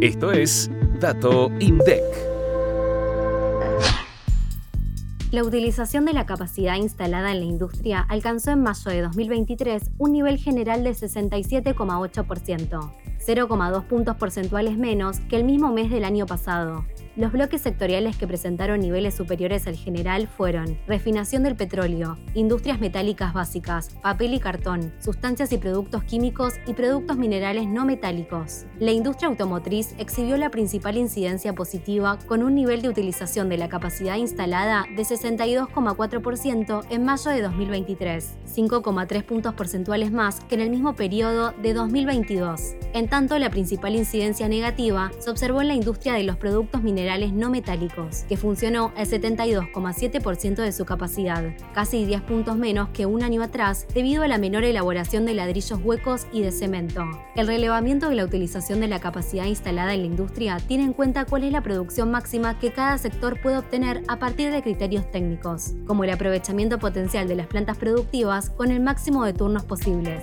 Esto es Dato INDEC. La utilización de la capacidad instalada en la industria alcanzó en mayo de 2023 un nivel general de 67,8%, 0,2 puntos porcentuales menos que el mismo mes del año pasado. Los bloques sectoriales que presentaron niveles superiores al general fueron refinación del petróleo, industrias metálicas básicas, papel y cartón, sustancias y productos químicos y productos minerales no metálicos. La industria automotriz exhibió la principal incidencia positiva con un nivel de utilización de la capacidad instalada de 62,4% en mayo de 2023, 5,3 puntos porcentuales más que en el mismo periodo de 2022. En tanto, la principal incidencia negativa se observó en la industria de los productos minerales no metálicos, que funcionó al 72,7% de su capacidad, casi 10 puntos menos que un año atrás debido a la menor elaboración de ladrillos huecos y de cemento. El relevamiento de la utilización de la capacidad instalada en la industria tiene en cuenta cuál es la producción máxima que cada sector puede obtener a partir de criterios técnicos, como el aprovechamiento potencial de las plantas productivas con el máximo de turnos posibles.